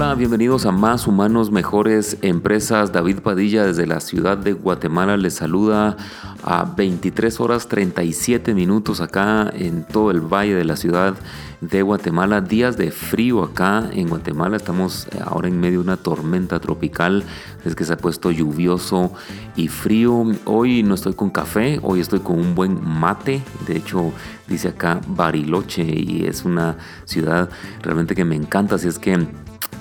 Hola, bienvenidos a Más Humanos Mejores Empresas. David Padilla desde la ciudad de Guatemala les saluda a 23 horas 37 minutos acá en todo el valle de la ciudad de Guatemala. Días de frío acá en Guatemala. Estamos eh, ahora en medio de una tormenta tropical. Es que se ha puesto lluvioso y frío. Hoy no estoy con café, hoy estoy con un buen mate. De hecho, dice acá Bariloche y es una ciudad realmente que me encanta. Así es que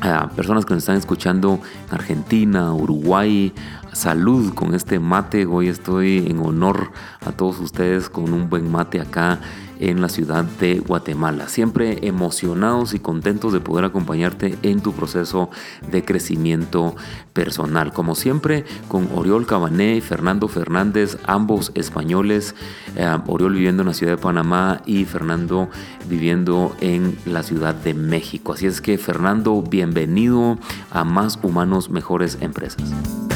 a personas que nos están escuchando en Argentina, Uruguay, salud con este mate. Hoy estoy en honor a todos ustedes con un buen mate acá en la ciudad de Guatemala. Siempre emocionados y contentos de poder acompañarte en tu proceso de crecimiento personal. Como siempre, con Oriol Cabané y Fernando Fernández, ambos españoles. Eh, Oriol viviendo en la ciudad de Panamá y Fernando viviendo en la ciudad de México. Así es que, Fernando, bienvenido a Más Humanos, Mejores Empresas.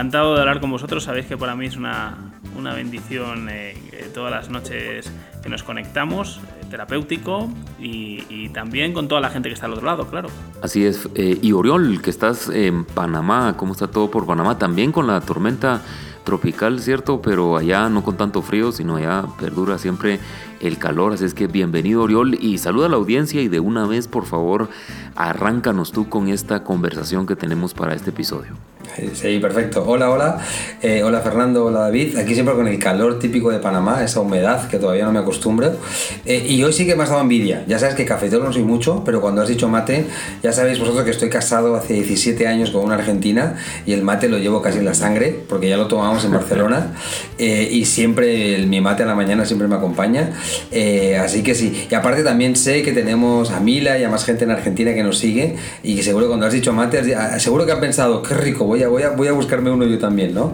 Encantado de hablar con vosotros. Sabéis que para mí es una, una bendición eh, todas las noches que nos conectamos, eh, terapéutico y, también con toda la gente que está al otro lado, claro. Así es. Eh, y Oriol, que estás en Panamá, ¿cómo está todo por Panamá? También con la tormenta tropical, ¿cierto? Pero allá no con tanto frío, sino allá perdura siempre el calor. Así es que bienvenido Oriol y saluda a la audiencia y de una vez, por favor, arráncanos tú con esta conversación que tenemos para este episodio. Sí, perfecto. Hola, hola. Eh, hola Fernando, hola David. Aquí siempre con el calor típico de Panamá, esa humedad que todavía no me acostumbro. Eh, y hoy sí que me has dado envidia. Ya sabes que cafetero no soy mucho, pero cuando has dicho mate, ya sabéis vosotros que estoy casado hace 17 años con una argentina y el mate lo llevo casi en la sangre, porque ya lo tomamos en Barcelona. Eh, y siempre mi mate a la mañana siempre me acompaña. así que sí. Y aparte también sé que tenemos a Mila y a más gente en Argentina que nos sigue y que seguro cuando has dicho mate, seguro que han pensado, qué rico, voy a voy a, voy a buscarme uno yo también, ¿no?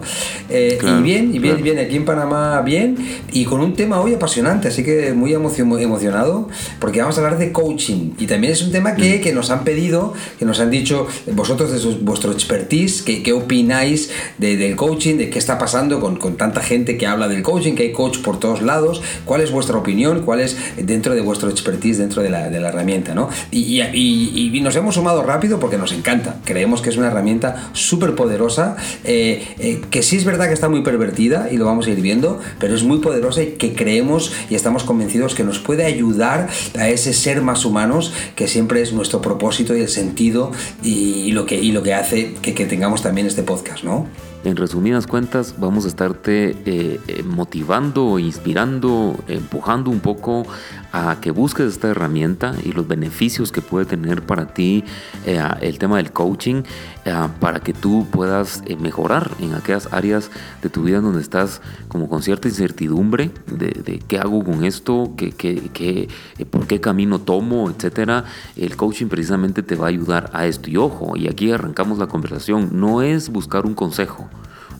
Eh, y bien, y bien, bien, aquí en Panamá bien, y con un tema hoy apasionante, así que muy, emocionado, porque vamos a hablar de coaching, y también es un tema que, mm. que nos han pedido, que nos han dicho vosotros de vuestro expertise, que, qué opináis de, del coaching, de qué está pasando con, con tanta gente que habla del coaching, que hay coach por todos lados, cuál es vuestra opinión, cuál es dentro de vuestro expertise, dentro de la, de la herramienta, ¿no? Y, y, y, nos hemos sumado rápido porque nos encanta, creemos que es una herramienta súper poderosa, eh, eh, que sí es verdad que está muy pervertida y lo vamos a ir viendo, pero es muy poderosa y que creemos y estamos convencidos que nos puede ayudar a ese ser más humanos que siempre es nuestro propósito y el sentido y, lo, que, y lo que hace que, que tengamos también este podcast, ¿no? En resumidas cuentas, vamos a estarte eh, eh, motivando, inspirando, empujando un poco a que busques esta herramienta y los beneficios que puede tener para ti eh, el tema del coaching, para que tú puedas mejorar en aquellas áreas de tu vida donde estás como con cierta incertidumbre de, qué hago con esto, qué, qué, por qué camino tomo, etcétera. El coaching precisamente te va a ayudar a esto. Y ojo, y aquí arrancamos la conversación, no es buscar un consejo.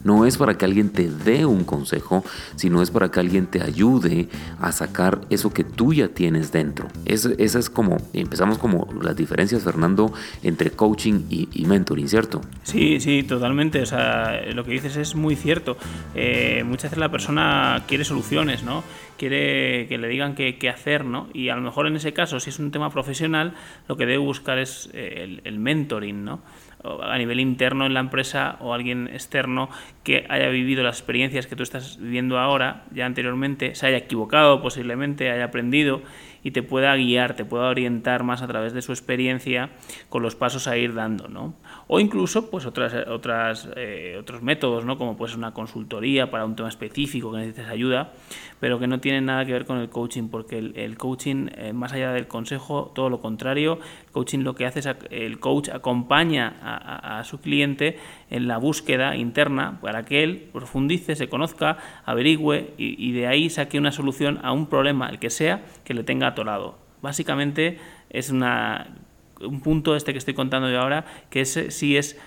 No es para que alguien te dé un consejo, sino es para que alguien te ayude a sacar eso que tú ya tienes dentro. esa es como, empezamos como las diferencias, Fernando, entre coaching y, mentoring, ¿cierto? Sí, sí, totalmente. O sea, lo que dices es muy cierto. Eh, muchas veces la persona quiere soluciones, ¿no? Quiere que le digan qué, hacer, ¿no? Y a lo mejor en ese caso, si es un tema profesional, lo que debe buscar es eh, el, el mentoring, ¿no? A nivel interno en la empresa o alguien externo que haya vivido las experiencias que tú estás viviendo ahora, ya anteriormente, se haya equivocado posiblemente, haya aprendido y te pueda guiar, te pueda orientar más a través de su experiencia con los pasos a ir dando, ¿no? O incluso, pues otras, otras, eh, otros métodos, ¿no? Como pues una consultoría para un tema específico que necesites ayuda, pero que no tienen nada que ver con el coaching, porque el, coaching, eh, más allá del consejo, todo lo contrario, el coaching lo que hace es, el coach acompaña a, su cliente en la búsqueda interna para que él profundice, se conozca, averigüe y, y de ahí saque una solución a un problema, el que sea, que le tenga atorado. Básicamente es una un punto este que estoy contando yo ahora, que es, sí es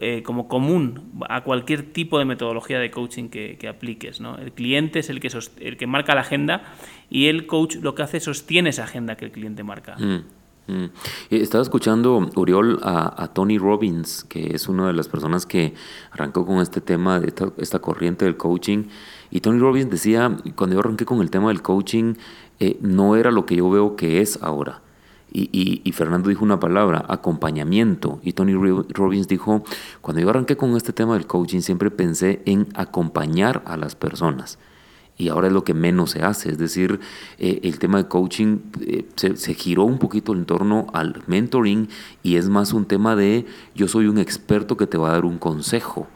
eh, como común a cualquier tipo de metodología de coaching que, apliques. ¿no? El cliente es el que, el que marca la agenda y el coach lo que hace sostiene esa agenda que el cliente marca. Mm. Mm. Estaba escuchando, Uriol, a, Tony Robbins, que es una de las personas que arrancó con este tema, esta, corriente del coaching. Y Tony Robbins decía, cuando yo arranqué con el tema del coaching, eh, no era lo que yo veo que es ahora. Y, Fernando dijo una palabra, acompañamiento. Y Tony Robbins dijo, cuando yo arranqué con este tema del coaching, siempre pensé en acompañar a las personas y ahora es lo que menos se hace. Es decir, eh, el tema de coaching eh, se, se, giró un poquito en torno al mentoring y es más un tema de yo soy un experto que te va a dar un consejo.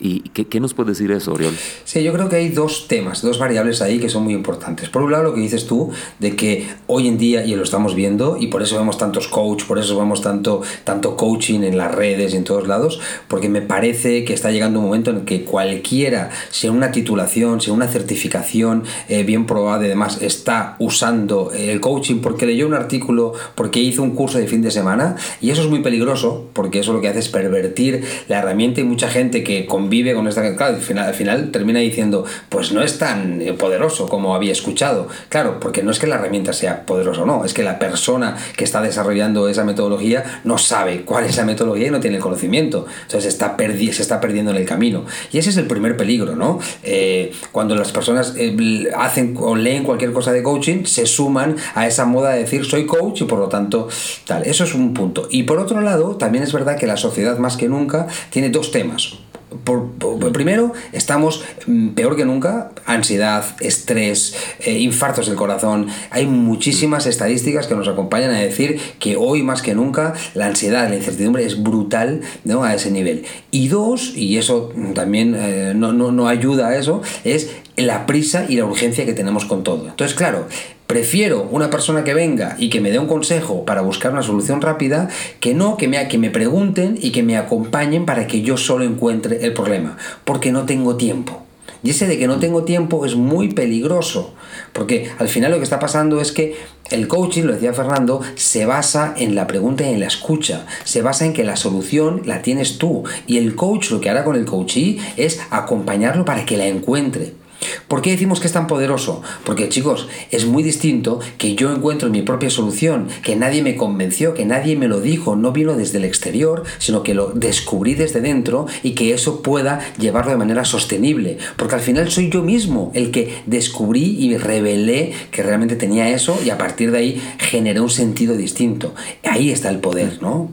¿Y qué, nos puede decir eso, Oriol? Sí, yo creo que hay dos temas, dos variables ahí que son muy importantes. Por un lado, lo que dices tú, de que hoy en día, y lo estamos viendo, y por eso vemos tantos coach, por eso vemos tanto, tanto coaching en las redes y en todos lados, porque me parece que está llegando un momento en el que cualquiera, sea una titulación, sea una certificación eh, bien probada y demás, está usando el coaching porque leyó un artículo, porque hizo un curso de fin de semana, y eso es muy peligroso, porque eso lo que hace es pervertir la herramienta y mucha gente que con vive con esta... Claro, al final, al final termina diciendo, pues no es tan eh, poderoso como había escuchado. Claro, porque no es que la herramienta sea poderosa o no, es que la persona que está desarrollando esa metodología no sabe cuál es esa metodología y no tiene el conocimiento. Entonces está se está perdiendo en el camino. Y ese es el primer peligro, ¿no? Eh, cuando las personas eh, hacen o leen cualquier cosa de coaching, se suman a esa moda de decir soy coach y por lo tanto tal. Eso es un punto. Y por otro lado, también es verdad que la sociedad más que nunca tiene dos temas por, primero, estamos mm, peor que nunca, ansiedad, estrés, eh, infartos del corazón. Hay muchísimas estadísticas que nos acompañan a decir que hoy más que nunca la ansiedad, la incertidumbre es brutal ¿no? a ese nivel. Y dos, y eso también eh, no, no, no ayuda a eso, es la prisa y la urgencia que tenemos con todo. Entonces, claro, Prefiero una persona que venga y que me dé un consejo para buscar una solución rápida que no que me, que me pregunten y que me acompañen para que yo solo encuentre el problema, porque no tengo tiempo. Y ese de que no tengo tiempo es muy peligroso, porque al final lo que está pasando es que el coaching, lo decía Fernando, se basa en la pregunta y en la escucha, se basa en que la solución la tienes tú, y el coach lo que hará con el coachee es acompañarlo para que la encuentre. ¿Por qué decimos que es tan poderoso? Porque chicos, es muy distinto que yo encuentro mi propia solución, que nadie me convenció, que nadie me lo dijo, no vino desde el exterior, sino que lo descubrí desde dentro y que eso pueda llevarlo de manera sostenible. Porque al final soy yo mismo el que descubrí y revelé que realmente tenía eso y a partir de ahí generé un sentido distinto. Ahí está el poder, ¿no?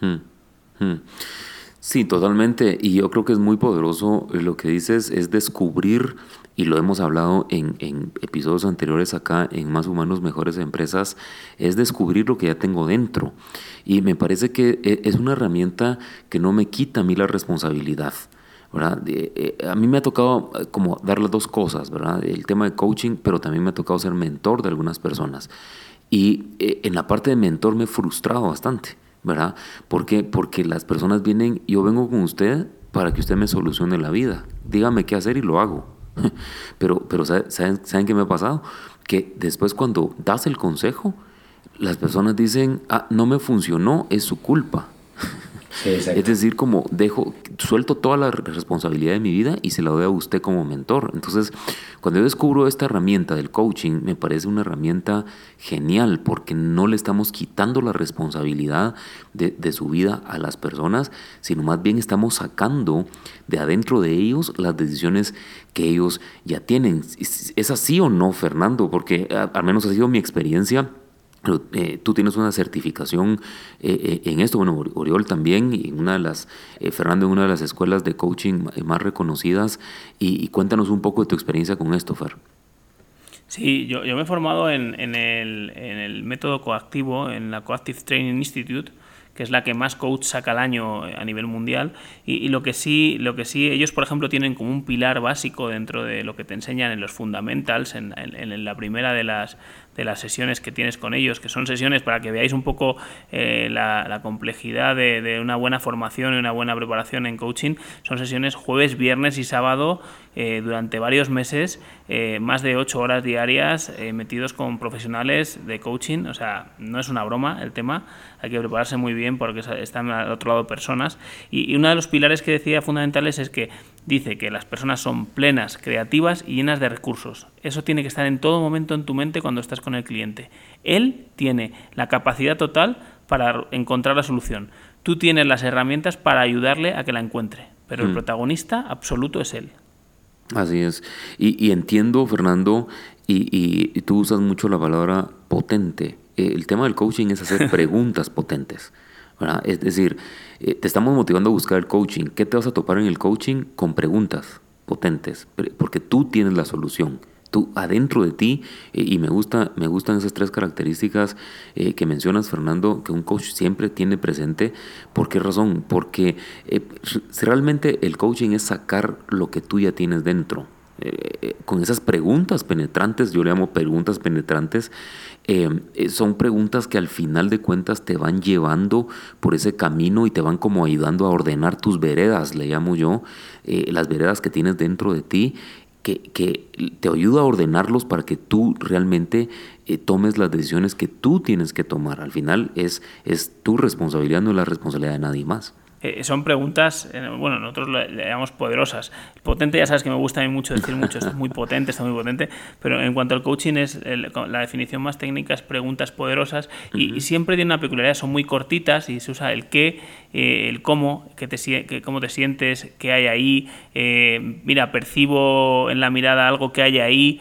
Hmm, hmm. Sí, totalmente. Y yo creo que es muy poderoso eh, lo que dices, es descubrir, y lo hemos hablado en, episodios anteriores acá, en Más Humanos, Mejores Empresas, es descubrir lo que ya tengo dentro. Y me parece que eh, es una herramienta que no me quita a mí la responsabilidad. ¿verdad? Eh, a mí me ha tocado como dar las dos cosas, ¿verdad? El tema de coaching, pero también me ha tocado ser mentor de algunas personas. Y en la parte de mentor me he frustrado bastante. ¿Verdad? ¿Por Porque las personas vienen, yo vengo con usted para que usted me solucione la vida. Dígame qué hacer y lo hago. pero, pero ¿saben, ¿saben qué me ha pasado? Que después cuando das el consejo, las personas dicen, ah, no me funcionó, es su culpa es decir, como dejo, suelto toda la responsabilidad de mi vida y se la doy a usted como mentor. Entonces, cuando yo descubro esta herramienta del coaching, me parece una herramienta genial porque no le estamos quitando la responsabilidad de, de su vida a las personas, sino más bien estamos sacando de adentro de ellos las decisiones que ellos ya tienen. ¿Es así o no, Fernando? Porque al menos ha sido mi experiencia eh, tú tienes una certificación eh, eh, en esto, bueno, Oriol también, y una de las, Fernando, en una de las escuelas de coaching más reconocidas, y, cuéntanos un poco de tu experiencia con esto, Fer. Sí, yo, yo me he formado en, el, en el método coactivo, en la Coactive Training Institute, que es la que más coach saca al año a nivel mundial. Y, lo que sí, lo que sí, ellos, por ejemplo, tienen como un pilar básico dentro de lo que te enseñan en los fundamentals, en, en la primera de las, de las sesiones que tienes con ellos, que son sesiones para que veáis un poco eh, la, complejidad de, una buena formación y una buena preparación en coaching. Son sesiones jueves, viernes y sábado eh, durante varios meses, eh, más de ocho horas diarias metidos con profesionales de coaching. O sea, no es una broma el tema, hay que prepararse muy bien porque están al otro lado personas. Y, y uno de los pilares que decía fundamentales es que dice que las personas son plenas, creativas y llenas de recursos. Eso tiene que estar en todo momento en tu mente cuando estás con el cliente. Él tiene la capacidad total para encontrar la solución. Tú tienes las herramientas para ayudarle a que la encuentre, pero el mm. protagonista absoluto es él. Así es. Y, entiendo, Fernando, y, tú usas mucho la palabra potente. Eh, el tema del coaching es hacer preguntas potentes. Es decir, eh, te estamos motivando a buscar el coaching. ¿Qué te vas a topar en el coaching? Con preguntas potentes, porque tú tienes la solución. Tú adentro de ti, eh, y me, gusta, me gustan esas tres características eh, que mencionas, Fernando, que un coach siempre tiene presente. ¿Por qué razón? Porque realmente el coaching es sacar lo que tú ya tienes dentro. Con esas preguntas penetrantes, yo le llamo preguntas penetrantes, eh, son preguntas que al final de cuentas te van llevando por ese camino y te van como ayudando a ordenar tus veredas, le llamo yo, eh, las veredas que tienes dentro de ti, que, te ayuda a ordenarlos para que tú realmente eh, tomes las decisiones que tú tienes que tomar. Al final es, es tu responsabilidad, no es la responsabilidad de nadie más. Eh, son preguntas, eh, bueno, nosotros le, llamamos poderosas. Potente, ya sabes que me gusta a mí mucho decir mucho, es muy potente, está muy potente, pero en cuanto al coaching es la definición más técnica es preguntas poderosas y, siempre tiene una peculiaridad, son muy cortitas y se usa el qué, eh, el cómo, que te, cómo te sientes, qué hay ahí, mira, percibo en la mirada algo que hay ahí.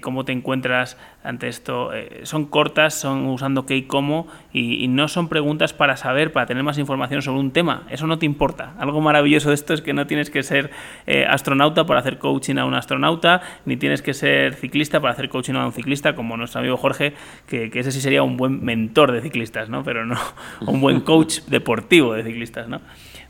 Cómo te encuentras ante esto. Eh, son cortas, son usando qué y cómo, y, no son preguntas para saber, para tener más información sobre un tema. Eso no te importa. Algo maravilloso de esto es que no tienes que ser eh, astronauta para hacer coaching a un astronauta, ni tienes que ser ciclista para hacer coaching a un ciclista, como nuestro amigo Jorge, que, ese sí sería un buen mentor de ciclistas, ¿no? Pero no un buen coach deportivo de ciclistas, ¿no?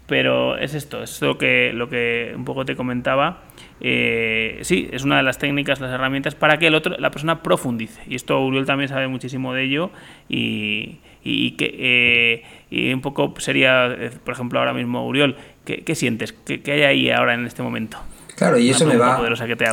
Pero es esto, es lo que, lo que un poco te comentaba. Eh, sí, es una de las técnicas, las herramientas para que el otro, la persona profundice. Y esto Uriel también sabe muchísimo de ello y, y, que eh, y un poco sería, eh, por ejemplo, ahora mismo Uriel, ¿qué, qué sientes? ¿Qué, ¿Qué hay ahí ahora en este momento? Claro, y eso me va.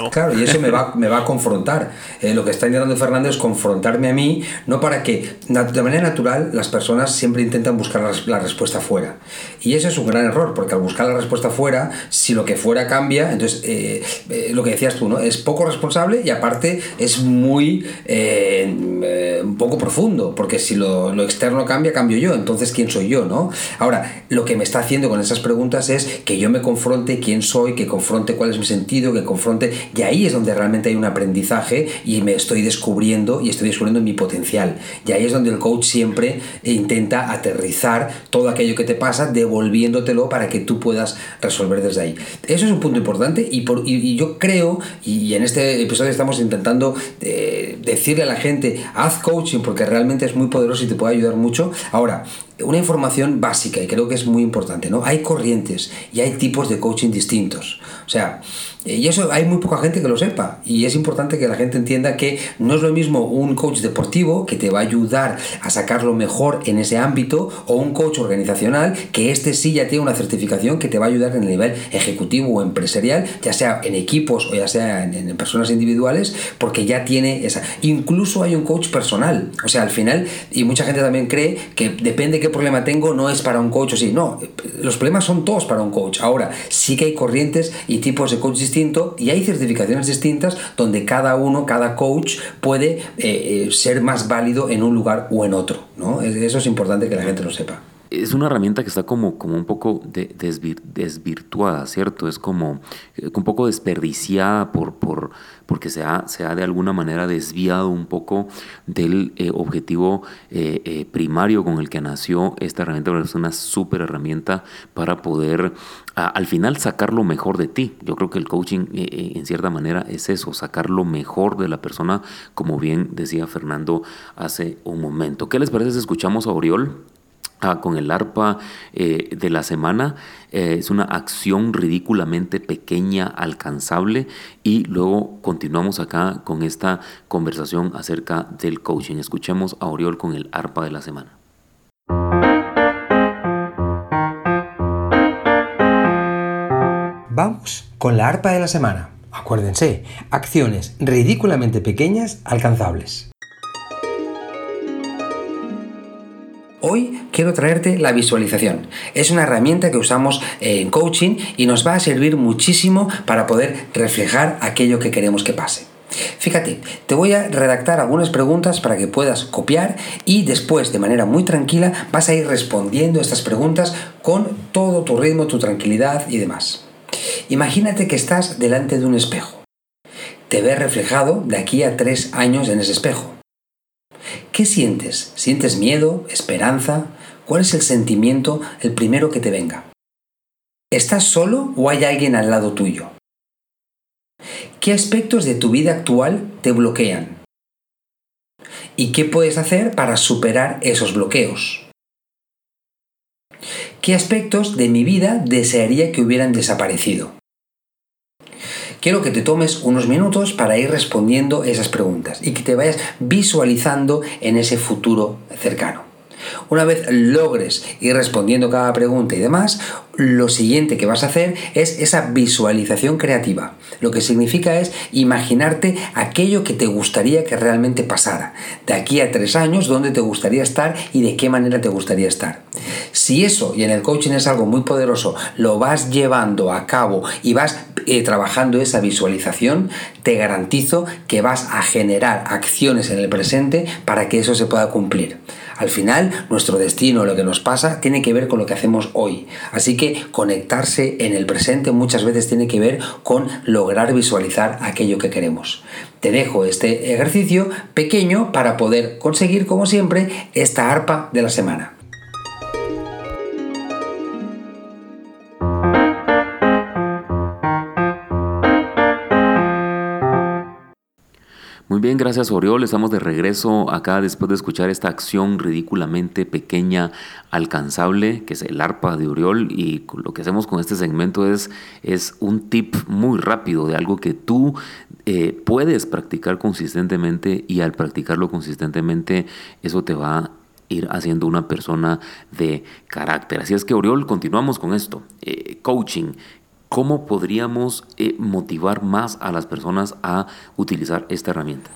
Claro, y eso me va, me va a confrontar. Eh, lo que está intentando Fernando es confrontarme a mí, no para que, de manera natural, las personas siempre intentan buscar la, respuesta fuera. Y eso es un gran error, porque al buscar la respuesta fuera, si lo que fuera cambia, entonces eh, eh, lo que decías tú, ¿no? Es poco responsable y aparte es muy un poco profundo, porque si lo, lo externo cambia, cambio yo. Entonces, ¿quién soy yo, no? Ahora, lo que me está haciendo con esas preguntas es que yo me confronte quién soy, que confronte cuál es mi sentido, que confronte, y ahí es donde realmente hay un aprendizaje y me estoy descubriendo y estoy descubriendo mi potencial. Y ahí es donde el coach siempre intenta aterrizar todo aquello que te pasa, devolviéndotelo para que tú puedas resolver desde ahí. Eso es un punto importante y, por, y, yo creo, y en este episodio estamos intentando eh, decirle a la gente, haz coaching porque realmente es muy poderoso y te puede ayudar mucho. Ahora, una información básica y creo que es muy importante, ¿no? Hay corrientes y hay tipos de coaching distintos. O sea, eh, y eso hay muy poca gente que lo sepa. Y es importante que la gente entienda que no es lo mismo un coach deportivo que te va a ayudar a sacar lo mejor en ese ámbito o un coach organizacional que este sí ya tiene una certificación que te va a ayudar en el nivel ejecutivo o empresarial, ya sea en equipos o ya sea en, en personas individuales, porque ya tiene esa. Incluso hay un coach personal. O sea, al final, y mucha gente también cree que depende qué problema tengo, no es para un coach o sí. No, los problemas son todos para un coach. Ahora, sí que hay corrientes y tipos de coach distintos y hay certificaciones distintas donde cada uno, cada coach puede eh, eh, ser más válido en un lugar o en otro. ¿no? Eso es importante que la gente lo sepa es una herramienta que está como, como un poco desvirtuada, ¿cierto? Es como eh, un poco desperdiciada por, porque se ha, de alguna manera desviado un poco del eh, objetivo eh, primario con el que nació esta herramienta, es una súper herramienta para poder al final sacar lo mejor de ti. Yo creo que el coaching en cierta manera es eso, sacar lo mejor de la persona, como bien decía Fernando hace un momento. ¿Qué les parece si escuchamos a Oriol? Ah, con el arpa eh, de la semana. Eh, es una acción ridículamente pequeña, alcanzable. Y luego continuamos acá con esta conversación acerca del coaching. Escuchemos a Oriol con el arpa de la semana. Vamos con la arpa de la semana. Acuérdense, acciones ridículamente pequeñas, alcanzables. Hoy quiero traerte la visualización. Es una herramienta que usamos en coaching y nos va a servir muchísimo para poder reflejar aquello que queremos que pase. Fíjate, te voy a redactar algunas preguntas para que puedas copiar y después, de manera muy tranquila, vas a ir respondiendo estas preguntas con todo tu ritmo, tu tranquilidad y demás. Imagínate que estás delante de un espejo. Te ves reflejado de aquí a tres años en ese espejo. ¿Qué sientes? ¿Sientes miedo? ¿Esperanza? ¿Cuál es el sentimiento, el primero que te venga? ¿Estás solo o hay alguien al lado tuyo? ¿Qué aspectos de tu vida actual te bloquean? ¿Y qué puedes hacer para superar esos bloqueos? ¿Qué aspectos de mi vida desearía que hubieran desaparecido? Quiero que te tomes unos minutos para ir respondiendo esas preguntas y que te vayas visualizando en ese futuro cercano. Una vez logres ir respondiendo cada pregunta y demás, lo siguiente que vas a hacer es esa visualización creativa. Lo que significa es imaginarte aquello que te gustaría que realmente pasara. De aquí a tres años, dónde te gustaría estar y de qué manera te gustaría estar. Si eso, y en el coaching es algo muy poderoso, lo vas llevando a cabo y vas eh, trabajando esa visualización, te garantizo que vas a generar acciones en el presente para que eso se pueda cumplir. Al final, nuestro destino, lo que nos pasa, tiene que ver con lo que hacemos hoy. Así que conectarse en el presente muchas veces tiene que ver con lograr visualizar aquello que queremos. Te dejo este ejercicio pequeño para poder conseguir, como siempre, esta arpa de la semana. Gracias Oriol. Estamos de regreso acá después de escuchar esta acción ridículamente pequeña, alcanzable, que es el arpa de Oriol. Y lo que hacemos con este segmento es, es un tip muy rápido de algo que tú eh, puedes practicar consistentemente y al practicarlo consistentemente eso te va a ir haciendo una persona de carácter. Así es que Oriol, continuamos con esto. Eh, coaching, ¿Cómo podríamos eh, motivar más a las personas a utilizar esta herramienta?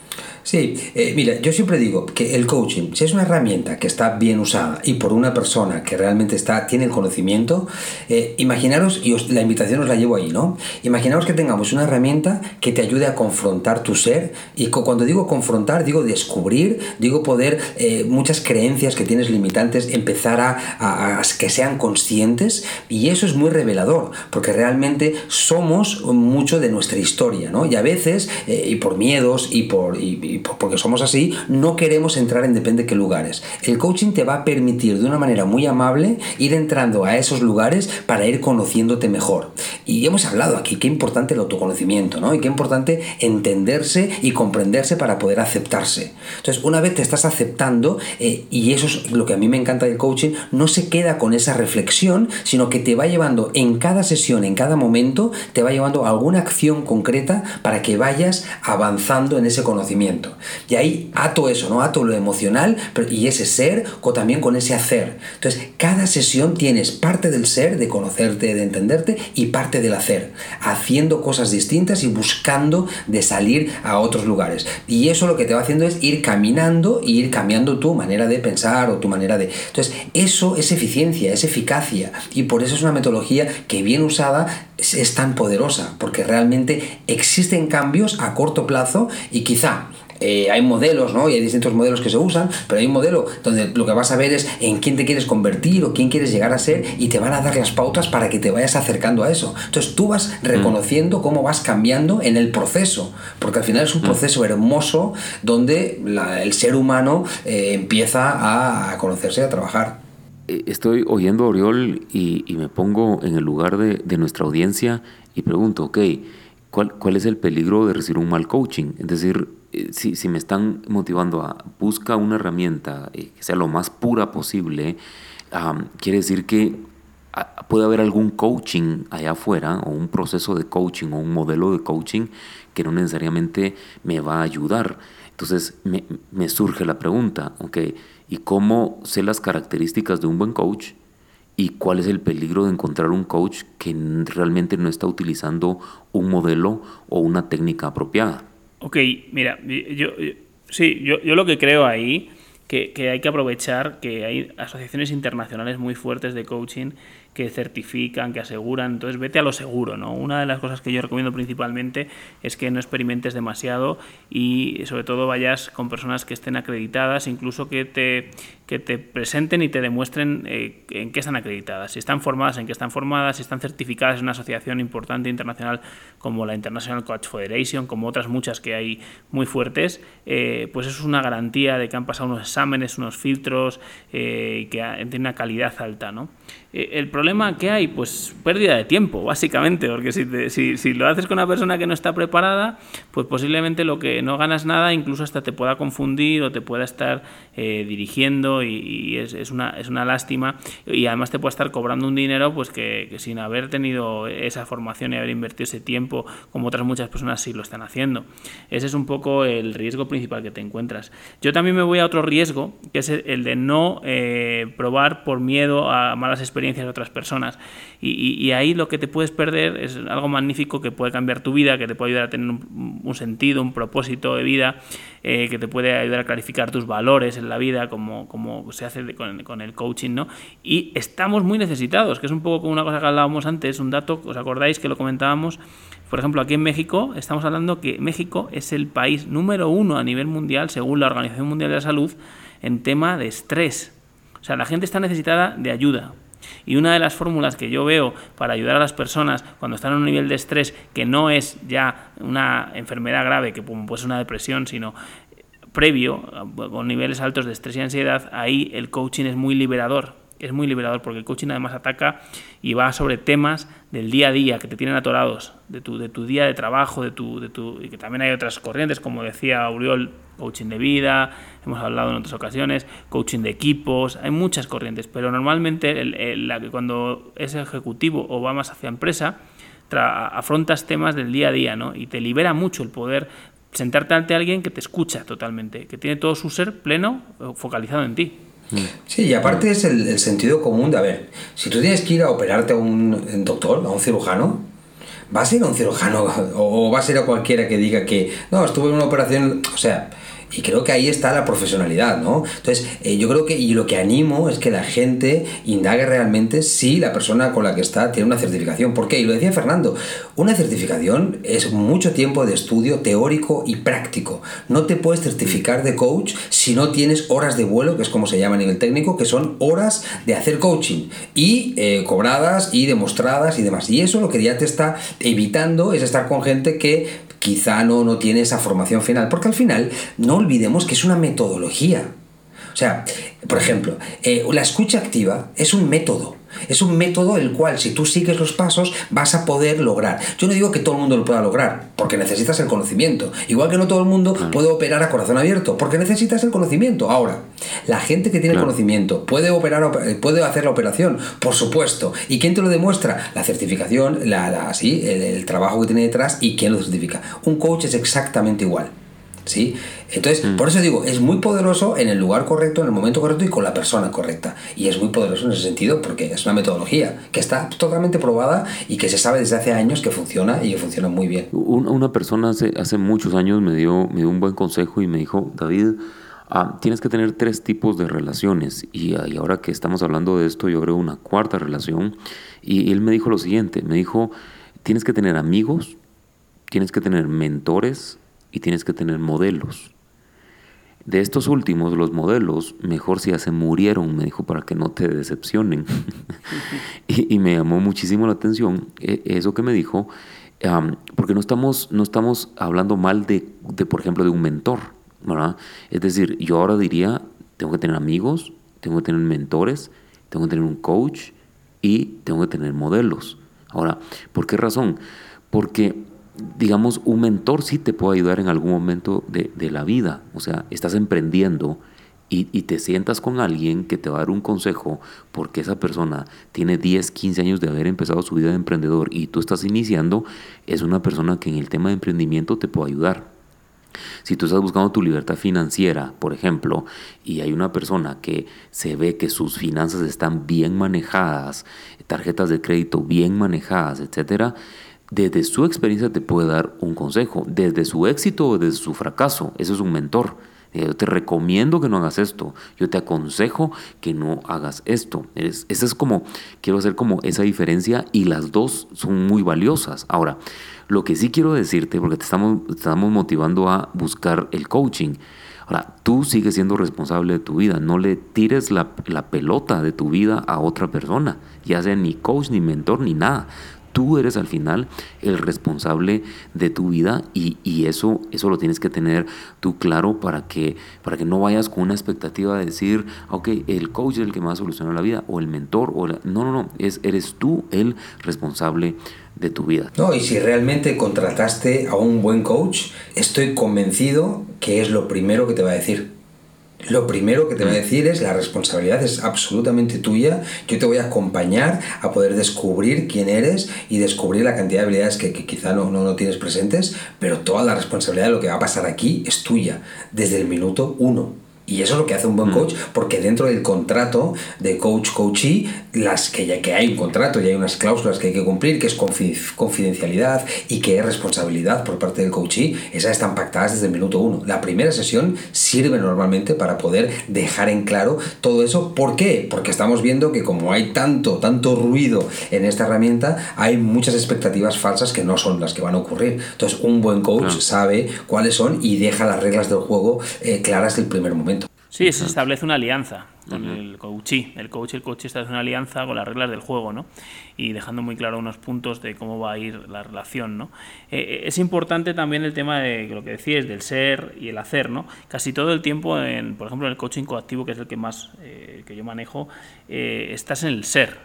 Sí, eh, mira, yo siempre digo que el coaching, si es una herramienta que está bien usada y por una persona que realmente está, tiene el conocimiento, eh, imaginaros, y la invitación os la llevo ahí, ¿no? Imaginaros que tengamos una herramienta que te ayude a confrontar tu ser, y cuando digo confrontar, digo descubrir, digo poder muchas creencias que tienes limitantes, empezar a, a que sean conscientes, y eso es muy revelador, porque realmente somos mucho de nuestra historia, ¿no? Y a veces, eh, y por miedos y, por, porque somos así, no queremos entrar en depende de qué lugares. El coaching te va a permitir de una manera muy amable ir entrando a esos lugares para ir conociéndote mejor. Y hemos hablado aquí qué importante el autoconocimiento, ¿no? Y qué importante entenderse y comprenderse para poder aceptarse. Entonces, una vez te estás aceptando, eh, y eso es lo que a mí me encanta del coaching, no se queda con esa reflexión, sino que te va llevando en cada sesión, en cada momento te va llevando alguna acción concreta para que vayas avanzando en ese conocimiento. Y ahí ato eso, ¿no? Ato lo emocional y ese ser o también con ese hacer. Entonces, cada sesión tienes parte del ser, de conocerte, de entenderte, y parte del hacer, haciendo cosas distintas y buscando de salir a otros lugares. Y eso lo que te va haciendo es ir caminando e ir cambiando tu manera de pensar o tu manera de... Entonces, eso es eficiencia, es eficacia. Y por eso es una metodología que bien usada es, tan poderosa, porque realmente existen cambios a corto plazo y quizá eh, hay modelos, ¿no? Y hay distintos modelos que se usan, pero hay un modelo donde lo que vas a ver es en quién te quieres convertir o quién quieres llegar a ser y te van a dar las pautas para que te vayas acercando a eso. Entonces tú vas mm. reconociendo cómo vas cambiando en el proceso, porque al final es un mm. proceso hermoso donde el ser humano eh, empieza a conocerse y a trabajar. Eh, estoy oyendo a Oriol y, me pongo en el lugar de, nuestra audiencia y pregunto, ok, ¿cuál, ¿cuál, es el peligro de recibir un mal coaching? Es decir, eh, si, si me están motivando a buscar una herramienta eh, que sea lo más pura posible, quiere decir que ah, puede haber algún coaching allá afuera o un proceso de coaching o un modelo de coaching que no necesariamente me va a ayudar. Entonces me, me surge la pregunta, ok, y cómo sé las características de un buen coach y cuál es el peligro de encontrar un coach que realmente no está utilizando un modelo o una técnica apropiada. Ok, mira, yo, sí, yo, yo lo que creo ahí que, que hay que aprovechar que hay asociaciones internacionales muy fuertes de coaching que certifican, que aseguran. Entonces, vete a lo seguro, ¿no? Una de las cosas que yo recomiendo principalmente es que no experimentes demasiado y sobre todo vayas con personas que estén acreditadas, incluso que te, que te presenten y te demuestren eh, en qué están acreditadas, si están formadas, en qué están formadas, si están certificadas en una asociación importante internacional como la International Coach Federation, como otras muchas que hay muy fuertes, eh, pues eso es una garantía de que han pasado unos exámenes, unos filtros eh, y que tienen una calidad alta, ¿no? El problema que hay, pues pérdida de tiempo, básicamente, porque si, si, si, lo haces con una persona que no está preparada, pues posiblemente lo que no ganas nada, incluso hasta te pueda confundir o te pueda estar dirigiendo y, es, es, una, es una lástima y además te puede estar cobrando un dinero pues que, sin haber tenido esa formación y haber invertido ese tiempo como otras muchas personas sí lo están haciendo. Ese es un poco el riesgo principal que te encuentras. Yo también me voy a otro riesgo que es el de no eh, probar por miedo a malas experiencias de otras personas y, ahí lo que te puedes perder es algo magnífico que puede cambiar tu vida, que te puede ayudar a tener un, sentido, un propósito de vida, eh, que te puede ayudar a clarificar tus valores en la vida como, como se hace con, el coaching, ¿no? Y estamos muy necesitados, que es un poco como una cosa que hablábamos antes, un dato, ¿os acordáis que lo comentábamos? Por ejemplo, aquí en México estamos hablando que México es el país número uno a nivel mundial, según la Organización Mundial de la Salud, en tema de estrés. O sea, la gente está necesitada de ayuda. Y una de las fórmulas que yo veo para ayudar a las personas cuando están en un nivel de estrés que no es ya una enfermedad grave, que puede ser una depresión, sino previo, con niveles altos de estrés y ansiedad, ahí el coaching es muy liberador. Es muy liberador porque el coaching además ataca y va sobre temas del día a día que te tienen atorados, de tu, de tu día de trabajo, de tu, de tu, y que también hay otras corrientes, como decía Uriol, coaching de vida, hemos hablado en otras ocasiones, coaching de equipos, hay muchas corrientes, pero normalmente la que cuando es ejecutivo o va más hacia empresa, afrontas temas del día a día, ¿no? Y te libera mucho el poder sentarte ante alguien que te escucha totalmente, que tiene todo su ser pleno eh, focalizado en ti. Sí, y aparte es el, sentido común de, a ver, si tú tienes que ir a operarte a un doctor, a un cirujano, ¿vas a ir a un cirujano o vas a ir a cualquiera que diga que, no, estuve en una operación, o sea, y creo que ahí está la profesionalidad, ¿no? Entonces, eh, yo creo que, y lo que animo es que la gente indague realmente si la persona con la que está tiene una certificación. ¿Por qué? Y lo decía Fernando, una certificación es mucho tiempo de estudio teórico y práctico. No te puedes certificar de coach si no tienes horas de vuelo, que es como se llama a nivel técnico, que son horas de hacer coaching y eh, cobradas y demostradas y demás. Y eso lo que ya te está evitando es estar con gente que quizá no, no tiene esa formación final, porque al final no olvidemos que es una metodología. O sea, por ejemplo, eh, la escucha activa es un método. Es un método el cual si tú sigues los pasos vas a poder lograr. Yo no digo que todo el mundo lo pueda lograr, porque necesitas el conocimiento. Igual que no todo el mundo puede operar a corazón abierto, porque necesitas el conocimiento. Ahora, la gente que tiene conocimiento puede operar, puede hacer la operación, por supuesto. ¿Y quién te lo demuestra? La certificación, la, el, el trabajo que tiene detrás y quién lo certifica. Un coach es exactamente igual. ¿Sí? Entonces, mm. por eso digo, es muy poderoso en el lugar correcto, en el momento correcto y con la persona correcta. Y es muy poderoso en ese sentido porque es una metodología que está totalmente probada y que se sabe desde hace años que funciona y que funciona muy bien. Una persona hace, hace muchos años me dio, me dio un buen consejo y me dijo, David, ah, tienes que tener tres tipos de relaciones. Y, y, ahora que estamos hablando de esto, yo creo una cuarta relación. Y él me dijo lo siguiente, me dijo, tienes que tener amigos, tienes que tener mentores y tienes que tener modelos. De estos últimos, los modelos, mejor si ya se murieron, me dijo, para que no te decepcionen. y, me llamó muchísimo la atención eh, eso que me dijo, porque no estamos, no estamos hablando mal de, de, por ejemplo, de un mentor. ¿verdad? Es decir, yo ahora diría, tengo que tener amigos, tengo que tener mentores, tengo que tener un coach y tengo que tener modelos. Ahora, ¿por qué razón? Porque digamos, un mentor sí te puede ayudar en algún momento de, la vida. O sea, estás emprendiendo y, te sientas con alguien que te va a dar un consejo porque esa persona tiene 10, 15 años de haber empezado su vida de emprendedor y tú estás iniciando, es una persona que en el tema de emprendimiento te puede ayudar. Si tú estás buscando tu libertad financiera, por ejemplo, y hay una persona que se ve que sus finanzas están bien manejadas, tarjetas de crédito bien manejadas, etcétera, desde su experiencia te puede dar un consejo, desde su éxito o desde su fracaso. Eso es un mentor. Yo te recomiendo que no hagas esto. Yo te aconsejo que no hagas esto. Es, esa es como, quiero hacer como esa diferencia y las dos son muy valiosas. Ahora, lo que sí quiero decirte, porque te estamos, estamos motivando a buscar el coaching. Ahora, tú sigues siendo responsable de tu vida. No le tires la, la pelota de tu vida a otra persona, ya sea ni coach, ni mentor, ni nada tú eres al final el responsable de tu vida y, eso, eso lo tienes que tener tú claro para que, para que no vayas con una expectativa de decir, ok, el coach es el que me va a solucionar la vida o el mentor. O no, no, no, es, eres tú el responsable de tu vida. No, y si realmente contrataste a un buen coach, estoy convencido que es lo primero que te va a decir lo primero que te voy a mm. decir es la responsabilidad es absolutamente tuya. Yo te voy a acompañar a poder descubrir quién eres y descubrir la cantidad de habilidades que, quizá no, no, no, tienes presentes, pero toda la responsabilidad de lo que va a pasar aquí es tuya desde el minuto uno. Y eso es lo que hace un buen mm. coach, porque dentro del contrato de coach-coachee, las que ya que hay un contrato y hay unas cláusulas que hay que cumplir, que es confidencialidad y que es responsabilidad por parte del coachee, esas están pactadas desde el minuto uno. La primera sesión sirve normalmente para poder dejar en claro todo eso. ¿Por qué? Porque estamos viendo que como hay tanto, tanto ruido en esta herramienta, hay muchas expectativas falsas que no son las que van a ocurrir. Entonces, un buen coach sabe cuáles son y deja las reglas del juego eh, claras del primer momento. Sí, se establece una alianza con el coachee. El coach y el coach establece una alianza con las reglas del juego, ¿no? Y dejando muy claro unos puntos de cómo va a ir la relación, ¿no? Eh, eh, es importante también el tema de lo que decías, del ser y el hacer, ¿no? Casi todo el tiempo, en, por ejemplo, en el coaching coactivo, que es el que más eh, que yo manejo, estás en el ser.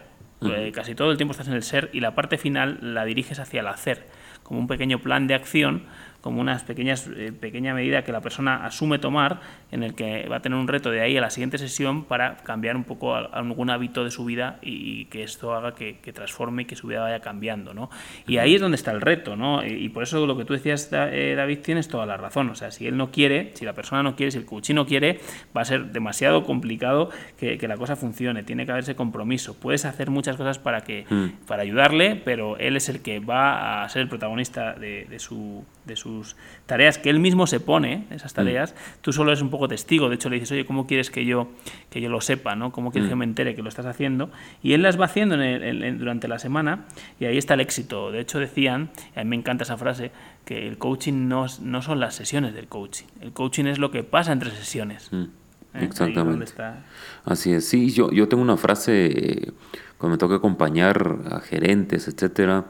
casi todo el tiempo estás en el ser y la parte final la diriges hacia el hacer, como un pequeño plan de acción como unas pequeñas eh, pequeña medida que la persona asume tomar en el que va a tener un reto de ahí a la siguiente sesión para cambiar un poco algún hábito de su vida y, que esto haga que, transforme y que su vida vaya cambiando ¿no? y ahí es donde está el reto ¿no? y, por eso lo que tú decías eh, David tienes toda la razón o sea si él no quiere si la persona no quiere si el coach no quiere va a ser demasiado complicado que, la cosa funcione tiene que haber ese compromiso puedes hacer muchas cosas para que mm. para ayudarle pero él es el que va a ser el protagonista de, de su de sus tareas que él mismo se pone, esas mm. tareas, tú solo eres un poco testigo. De hecho, le dices, oye, ¿cómo quieres que yo, que yo lo sepa? ¿no? ¿Cómo quieres que mm. me entere que lo estás haciendo? Y él las va haciendo durante la semana y ahí está el éxito. De hecho, decían, a mí me encanta esa frase, que el coaching no, no son las sesiones del coaching. El coaching es lo que pasa entre sesiones. Mm. ¿Eh? Exactamente. Así es. Sí, yo, yo tengo una frase eh, cuando me toca acompañar a gerentes, etcétera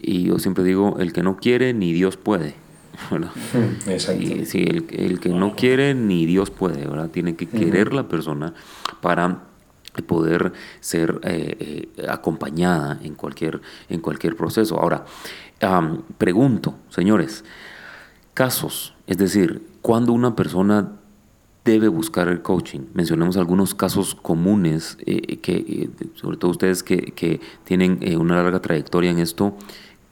y yo siempre digo, el que no quiere, ni Dios puede. ¿verdad? Exacto. Y, sí, el, el, que no quiere, ni Dios puede, ¿verdad? Tiene que querer la persona para poder ser eh, eh, acompañada en cualquier, en cualquier proceso. Ahora, pregunto, señores, casos, es decir, cuando una persona debe buscar el coaching. Mencionemos algunos casos comunes, eh, que, sobre todo ustedes que, que tienen una larga trayectoria en esto,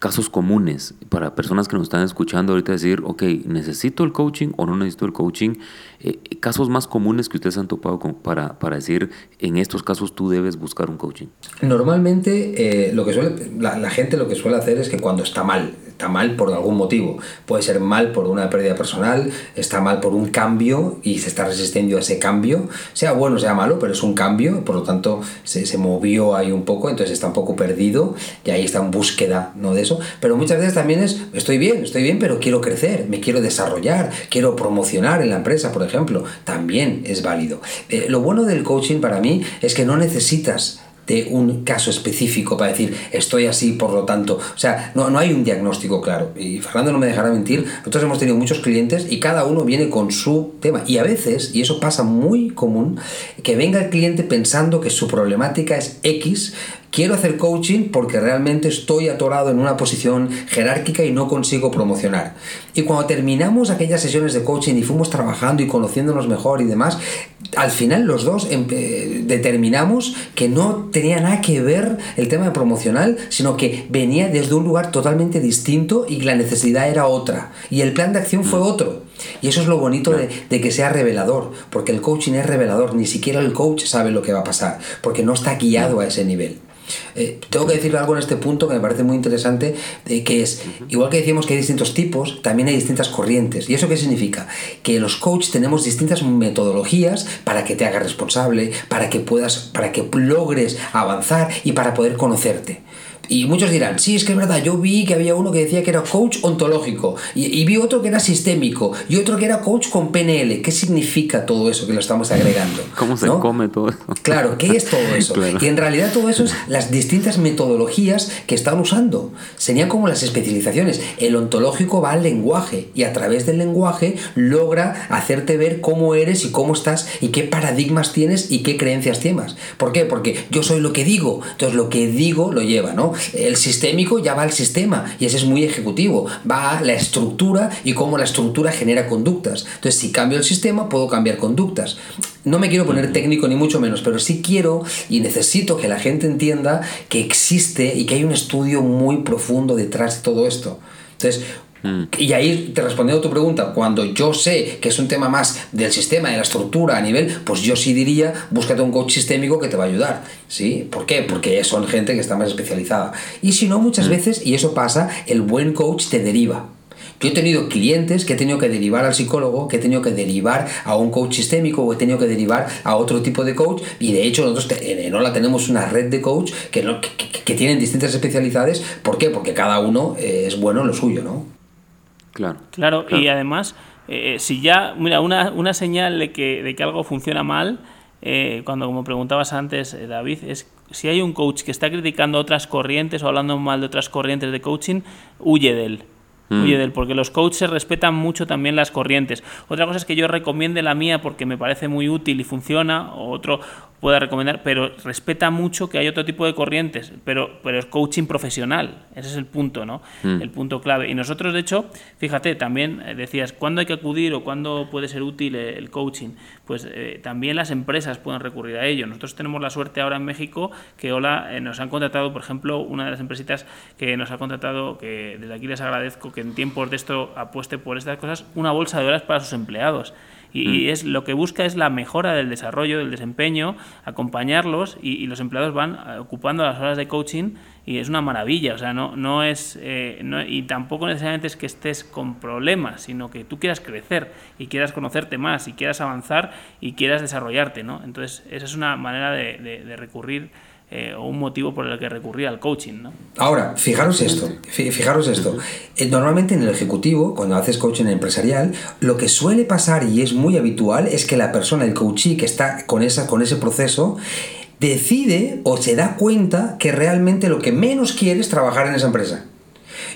casos comunes para personas que nos están escuchando ahorita decir, ok, necesito el coaching o no necesito el coaching. Eh, casos más comunes que ustedes han topado para, para, decir, en estos casos tú debes buscar un coaching. Normalmente eh, lo que suele, la, la, gente lo que suele hacer es que cuando está mal, está mal por algún motivo, puede ser mal por una pérdida personal, está mal por un cambio y se está resistiendo a ese cambio, sea bueno, sea malo, pero es un cambio, por lo tanto se, se movió ahí un poco, entonces está un poco perdido y ahí está en búsqueda ¿no? de eso, pero muchas veces también es, estoy bien, estoy bien, pero quiero crecer, me quiero desarrollar, quiero promocionar en la empresa, por ejemplo, también es válido. Eh, lo bueno del coaching para mí es que no necesitas de un caso específico para decir estoy así, por lo tanto. O sea, no, no hay un diagnóstico claro. Y Fernando no me dejará mentir, nosotros hemos tenido muchos clientes y cada uno viene con su tema. Y a veces, y eso pasa muy común, que venga el cliente pensando que su problemática es X, quiero hacer coaching porque realmente estoy atorado en una posición jerárquica y no consigo promocionar. Y cuando terminamos aquellas sesiones de coaching y fuimos trabajando y conociéndonos mejor y demás, al final los dos eh, determinamos que no tenía nada que ver el tema de promocional, sino que venía desde un lugar totalmente distinto y la necesidad era otra. Y el plan de acción fue mm. otro. Y eso es lo bonito de, de, que sea revelador, porque el coaching es revelador, ni siquiera el coach sabe lo que va a pasar, porque no está guiado a ese nivel. Eh, tengo que decir algo en este punto que me parece muy interesante, que es, igual que decíamos que hay distintos tipos, también hay distintas corrientes. ¿Y eso qué significa? Que los coaches tenemos distintas metodologías para que te hagas responsable, para que puedas, para que logres avanzar y para poder conocerte. Y muchos dirán, sí, es que es verdad, yo vi que había uno que decía que era coach ontológico, y, vi otro que era sistémico, y otro que era coach con PNL. ¿Qué significa todo eso que lo estamos agregando? ¿Cómo se come todo eso? Claro, ¿qué es todo eso? Que en realidad todo eso es las distintas metodologías que están usando. Serían como las especializaciones. El ontológico va al lenguaje, y a través del lenguaje logra hacerte ver cómo eres y cómo estás, y qué paradigmas tienes y qué creencias tienes. ¿Por qué? Porque yo soy lo que digo, entonces lo que digo lo lleva, ¿no? El sistémico ya va al sistema y ese es muy ejecutivo, va a la estructura y cómo la estructura genera conductas. Entonces, si cambio el sistema, puedo cambiar conductas. No me quiero poner técnico ni mucho menos, pero sí quiero y necesito que la gente entienda que existe y que hay un estudio muy profundo detrás de todo esto. Entonces, Mm. Y ahí te respondiendo a tu pregunta, cuando yo sé que es un tema más del sistema, de la estructura a nivel, pues yo sí diría, búscate un coach sistémico que te va a ayudar. ¿Sí? ¿Por qué? Porque son gente que está más especializada. Y si no, muchas mm. veces, y eso pasa, el buen coach te deriva. Yo he tenido clientes que he tenido que derivar al psicólogo, que he tenido que derivar a un coach sistémico o he tenido que derivar a otro tipo de coach y de hecho nosotros en Enola tenemos una red de coach que, que, tienen distintas especialidades. ¿Por qué? Porque cada uno eh, es bueno en lo suyo, ¿no? Claro. Claro, y además, eh, si ya, mira, una, una señal de que, de que algo funciona mal, eh, cuando, como preguntabas antes, eh, David, es si hay un coach que está criticando otras corrientes o hablando mal de otras corrientes de coaching, huye de él. Mm. Huye de él, porque los coaches respetan mucho también las corrientes. Otra cosa es que yo recomiende la mía porque me parece muy útil y funciona, o otro, pueda recomendar, pero respeta mucho que hay otro tipo de corrientes, pero, pero es coaching profesional, ese es el punto, ¿no? Mm. El punto clave. Y nosotros, de hecho, fíjate, también eh, decías, ¿cuándo hay que acudir o cuándo puede ser útil eh, el coaching? Pues eh, también las empresas pueden recurrir a ello. Nosotros tenemos la suerte ahora en México que hola nos han contratado, por ejemplo, una de las empresitas que nos ha contratado, que desde aquí les agradezco que en tiempos de esto apueste por estas cosas, una bolsa de horas para sus empleados y, mm. es lo que busca es la mejora del desarrollo, del desempeño, acompañarlos y, los empleados van eh, ocupando las horas de coaching y es una maravilla, o sea, no, no es, eh, y tampoco necesariamente es que estés con problemas, sino que tú quieras crecer y quieras conocerte más y quieras avanzar y quieras desarrollarte, ¿no? Entonces, esa es una manera de, de recurrir eh, o un motivo por el que recurría al coaching. ¿no? Ahora, fijaros esto, fijaros esto. Eh, normalmente en el ejecutivo, cuando haces coaching empresarial, lo que suele pasar y es muy habitual es que la persona, el coachee que está con, esa, con ese proceso, decide o se da cuenta que realmente lo que menos quiere es trabajar en esa empresa.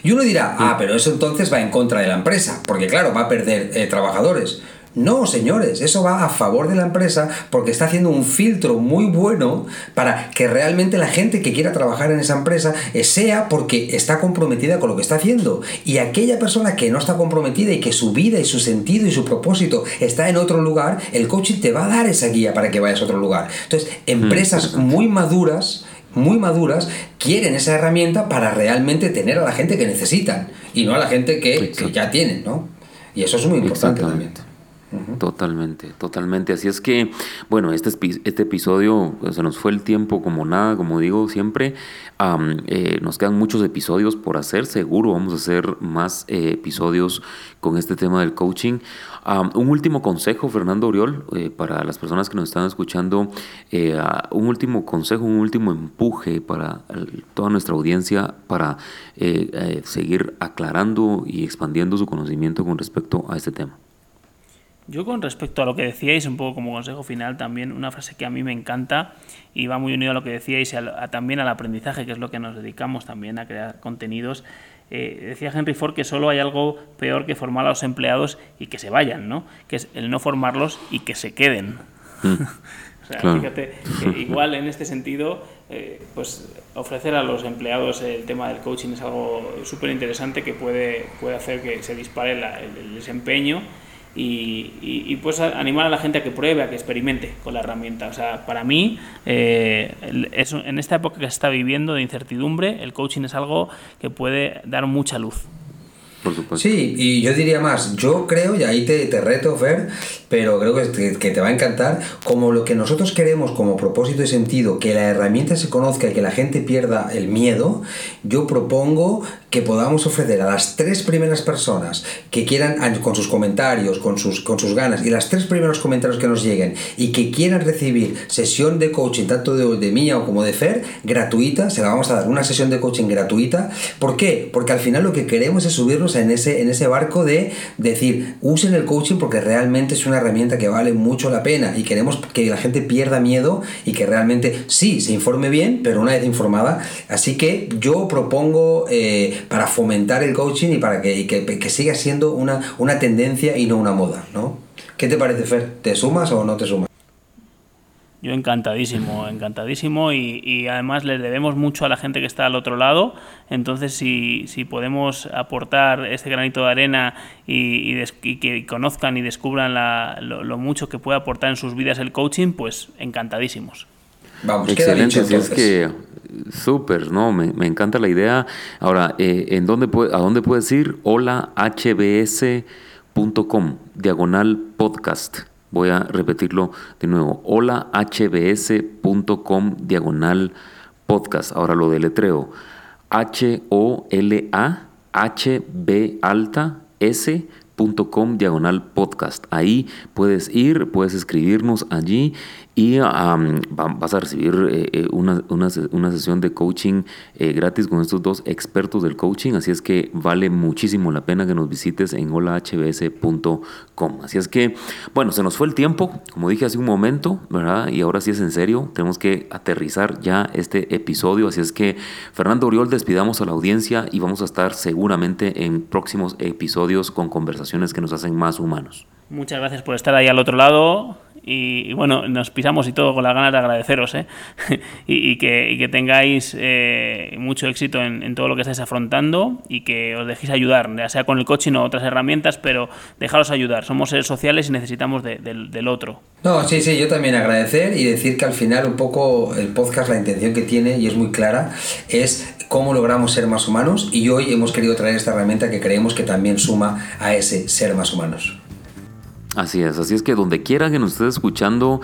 Y uno dirá, ah, pero eso entonces va en contra de la empresa, porque claro, va a perder eh, trabajadores. No, señores, eso va a favor de la empresa porque está haciendo un filtro muy bueno para que realmente la gente que quiera trabajar en esa empresa eh, sea porque está comprometida con lo que está haciendo. Y aquella persona que no está comprometida y que su vida y su sentido y su propósito está en otro lugar, el coaching te va a dar esa guía para que vayas a otro lugar. Entonces, empresas muy maduras muy maduras quieren esa herramienta para realmente tener a la gente que necesitan y no a la gente que, ya tienen, ¿no? Y eso es muy importante también. Totalmente, totalmente. Así es que, bueno, este, este episodio pues, se nos fue el tiempo como nada, como digo siempre. Eh, nos quedan muchos episodios por hacer, seguro vamos a hacer más eh, episodios con este tema del coaching. un último consejo, Fernando Oriol, eh, para las personas que nos están escuchando, un último consejo, un último empuje para toda nuestra audiencia para seguir aclarando y expandiendo su conocimiento con respecto a este tema. Yo con respecto a lo que decíais, un poco como consejo final también, una frase que a mí me encanta y va muy unido a lo que decíais, a, también al aprendizaje, que es lo que nos dedicamos también a crear contenidos. Eh, decía Henry Ford que solo hay algo peor que formar a los empleados y que se vayan, ¿no? Que es el no formarlos y que se queden. Mm. o sea, fíjate, igual en este sentido, eh, pues ofrecer a los empleados el tema del coaching es algo súper interesante que puede, puede hacer que se dispare el desempeño y, pues animar a la gente a que pruebe, a que experimente con la herramienta. O sea, para mí, eh, en esta época que se está viviendo de incertidumbre, el coaching es algo que puede dar mucha luz. Por supuesto. Sí, y yo diría más, yo creo, y ahí te, te reto, Fer, pero creo que, que, te va a encantar, como lo que nosotros queremos como propósito y sentido, que la herramienta se conozca y que la gente pierda el miedo, yo propongo que podamos ofrecer a las tres primeras personas que quieran, con sus comentarios, con sus, con sus ganas, y las tres primeros comentarios que nos lleguen y que quieran recibir sesión de coaching, tanto de, de mía o como de Fer, gratuita, se la vamos a dar una sesión de coaching gratuita. ¿Por qué? Porque al final lo que queremos es subirnos en ese, en ese barco de decir, usen el coaching porque realmente es una herramienta que vale mucho la pena y queremos que la gente pierda miedo y que realmente sí, se informe bien, pero una vez informada. Así que yo propongo... Eh, para fomentar el coaching y para que, que, siga siendo una, una tendencia y no una moda, ¿no? ¿Qué te parece, Fer? ¿Te sumas o no te sumas? Yo encantadísimo, encantadísimo y, y, además les debemos mucho a la gente que está al otro lado. Entonces, si, si podemos aportar este granito de arena y, y, que conozcan y descubran la, lo, lo, mucho que puede aportar en sus vidas el coaching, pues encantadísimos. Vamos, Excelente, si es que Súper, no, me, encanta la idea. Ahora, eh, ¿en dónde ¿a dónde puedes ir? Hola, hbs.com, diagonal podcast. Voy a repetirlo de nuevo. Hola, hbs.com, diagonal podcast. Ahora lo deletreo. H-O-L-A, H-B alta, S Com, diagonal podcast. Ahí puedes ir, puedes escribirnos allí y vas a recibir eh, eh, una, una, sesión de coaching eh, gratis con estos dos expertos del coaching. Así es que vale muchísimo la pena que nos visites en holahbs.com. Así es que, bueno, se nos fue el tiempo, como dije hace un momento, ¿verdad? Y ahora sí es en serio, tenemos que aterrizar ya este episodio. Así es que, Fernando Oriol, despidamos a la audiencia y vamos a estar seguramente en próximos episodios con conversaciones que nos hacen más humanos. Muchas gracias por estar ahí al otro lado. Y, bueno, nos pisamos y todo con las ganas de agradeceros ¿eh? y, que, y, que, tengáis eh, mucho éxito en, todo lo que estáis afrontando y que os dejéis ayudar, ya sea con el coaching o otras herramientas, pero dejaros ayudar. Somos seres sociales y necesitamos de, de, del otro. No, sí, sí, yo también agradecer y decir que al final un poco el podcast, la intención que tiene, y es muy clara, es cómo logramos ser más humanos y hoy hemos querido traer esta herramienta que creemos que también suma a ese ser más humanos. Así es, así es que donde quiera que nos estés escuchando,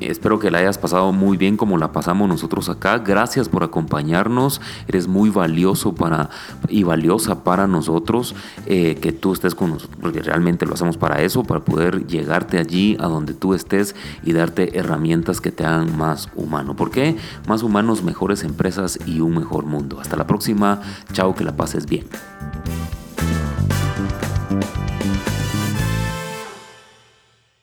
espero que la hayas pasado muy bien como la pasamos nosotros acá. Gracias por acompañarnos, eres muy valioso para y valiosa para nosotros eh, que tú estés con nosotros, porque realmente lo hacemos para eso, para poder llegarte allí a donde tú estés y darte herramientas que te hagan más humano. ¿Por qué? Más humanos, mejores empresas y un mejor mundo. Hasta la próxima, chao, que la pases bien.